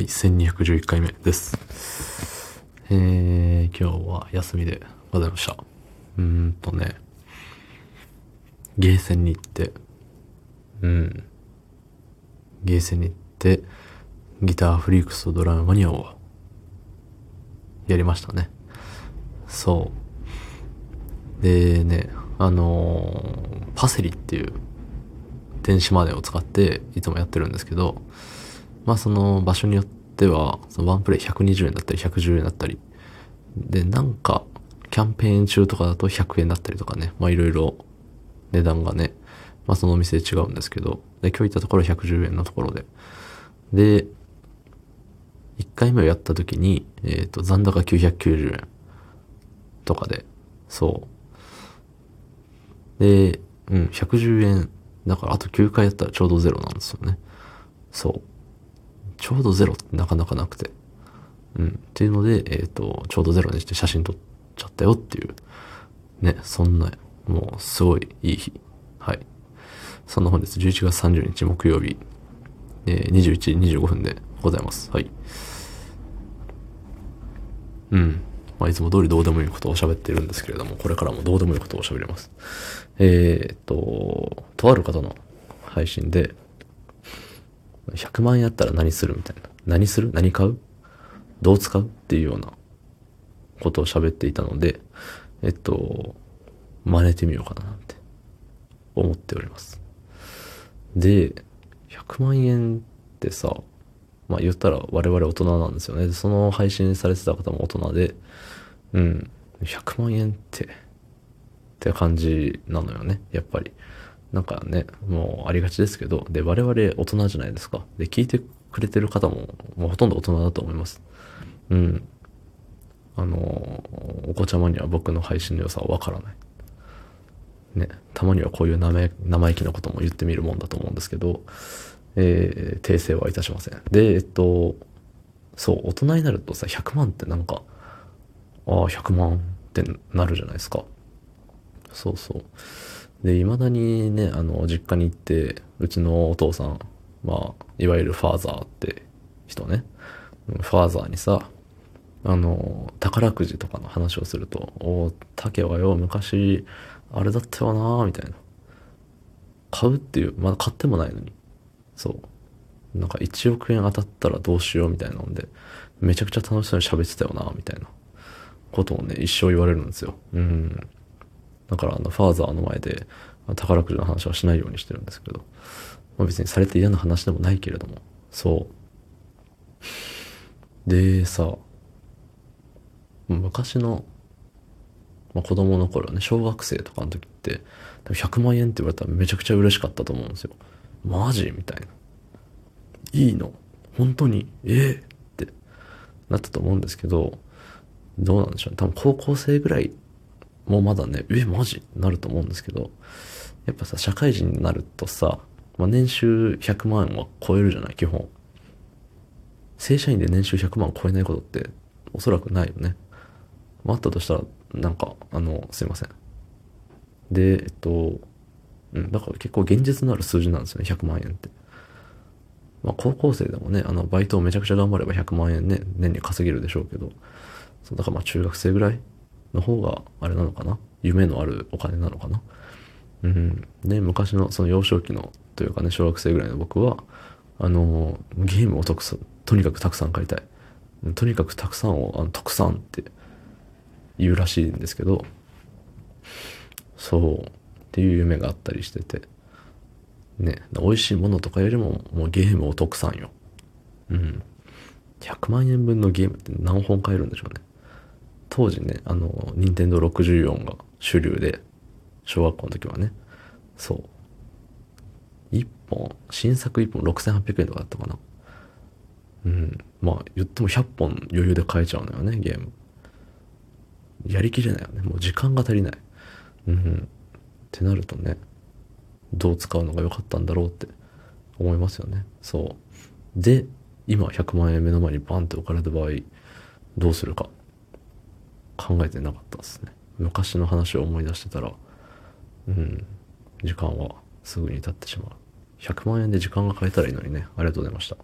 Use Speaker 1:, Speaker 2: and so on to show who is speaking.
Speaker 1: はい、1211回目です。えー、今日は休みでございました。うーんとね、ゲーセンに行って、うん、ゲーセンに行って、ギターフリークスとドラムマニアをやりましたね。そう。でね、あのーパセリっていう電子マネーを使っていつもやってるんですけど、まあその場所によっては、そのワンプレイ120円だったり110円だったり、で、なんか、キャンペーン中とかだと100円だったりとかね、まあいろいろ値段がね、まあそのお店で違うんですけど、で、今日行ったところ110円のところで。で、1回目をやった時に、えっ、と、残高990円とかで、そう。で、うん、110円。だからあと9回やったらちょうどゼロなんですよね。そう。ちょうどゼロってなかなかなくて。うん。っていうので、えっ、と、ちょうどゼロにして写真撮っちゃったよっていう。ね、そんな、もうすごいいい日。はい。そんな本日11月30日木曜日、えー、21時25分でございます。はい。うん。まあ、いつも通りどうでもいいことを喋ってるんですけれども、これからもどうでもいいことを喋ります。えーっと、とある方の配信で、100万円あったら何するみたいな。何する？何買う？どう使う？っていうようなことを喋っていたので、えっと、真似てみようかななんて思っております。で、100万円ってさ、まあ言ったら我々大人なんですよね。でその配信されてた方も大人で、うん、100万円って、って感じなのよね、やっぱり。なんかね、もうありがちですけど、で、我々大人じゃないですか。で、聞いてくれてる方も、もうほとんど大人だと思います。うん。あの、お子ちゃまには僕の配信の良さはわからない。ね、たまにはこういう生意生意気なことも言ってみるもんだと思うんですけど、えー訂正はいたしません。で、えっと、そう、大人になるとさ、100万ってなんか、ああ、100万ってなるじゃないですか。そうそう。で、未だにね、あの、実家に行って、うちのお父さん、まあ、いわゆるファーザーって人ね、ファーザーにさ、あの、宝くじとかの話をすると、おお竹はよ、昔、あれだったよなみたいな。買うっていう、まだ買ってもないのに。そう。なんか1億円当たったらどうしようみたいなので、めちゃくちゃ楽しそうに喋ってたよなみたいなことをね、一生言われるんですよ。うん。だから、あの、ファーザーの前で、宝くじの話はしないようにしてるんですけど、まあ、別にされて嫌な話でもないけれども、そう。で、さ、昔の、まあ、子供の頃ね、小学生とかの時って、100万円って言われたらめちゃくちゃ嬉しかったと思うんですよ。マジ？みたいな。いいの？本当に？ええ？ってなったと思うんですけど、どうなんでしょうね。多分高校生ぐらいもうまだね、え、マジ？なると思うんですけど、やっぱさ、社会人になるとさ、まあ、年収100万円は超えるじゃない、基本。正社員で年収100万超えないことっておそらくないよね。まあ、あったとしたら、なんか、あの、すいません。で、えっと、うん、だから結構現実のある数字なんですよね、100万円って。まあ、高校生でもね、あの、バイトをめちゃくちゃ頑張れば100万円ね、年に稼げるでしょうけど、そうだからまあ中学生ぐらいの方が、あれなのかな？夢のあるお金なのかな？うん。で、昔のその幼少期の、というかね、小学生ぐらいの僕は、あの、ゲームをとくさとにかくたくさん買いたい。とにかくたくさんを、あの、特産って言うらしいんですけど、そう、っていう夢があったりしてて、ね、美味しいものとかよりも、もうゲームを特産よ。うん。100万円分のゲームって何本買えるんでしょうね。当時ね、あの、任天堂64が主流で、小学校の時はね、そう。1本、新作1本6800円とかだったかな。うん。まあ、言っても100本余裕で買えちゃうのよね、ゲーム。やりきれないよね。もう時間が足りない。うん。ってなるとね、どう使うのが良かったんだろうって思いますよね。そう。で、今100万円目の前にバンって置かれた場合、どうするか考えてなかったですね。昔の話を思い出してたら、うん、時間はすぐに経ってしまう。100万円で時間が買えたらいいのにね。ありがとうございました。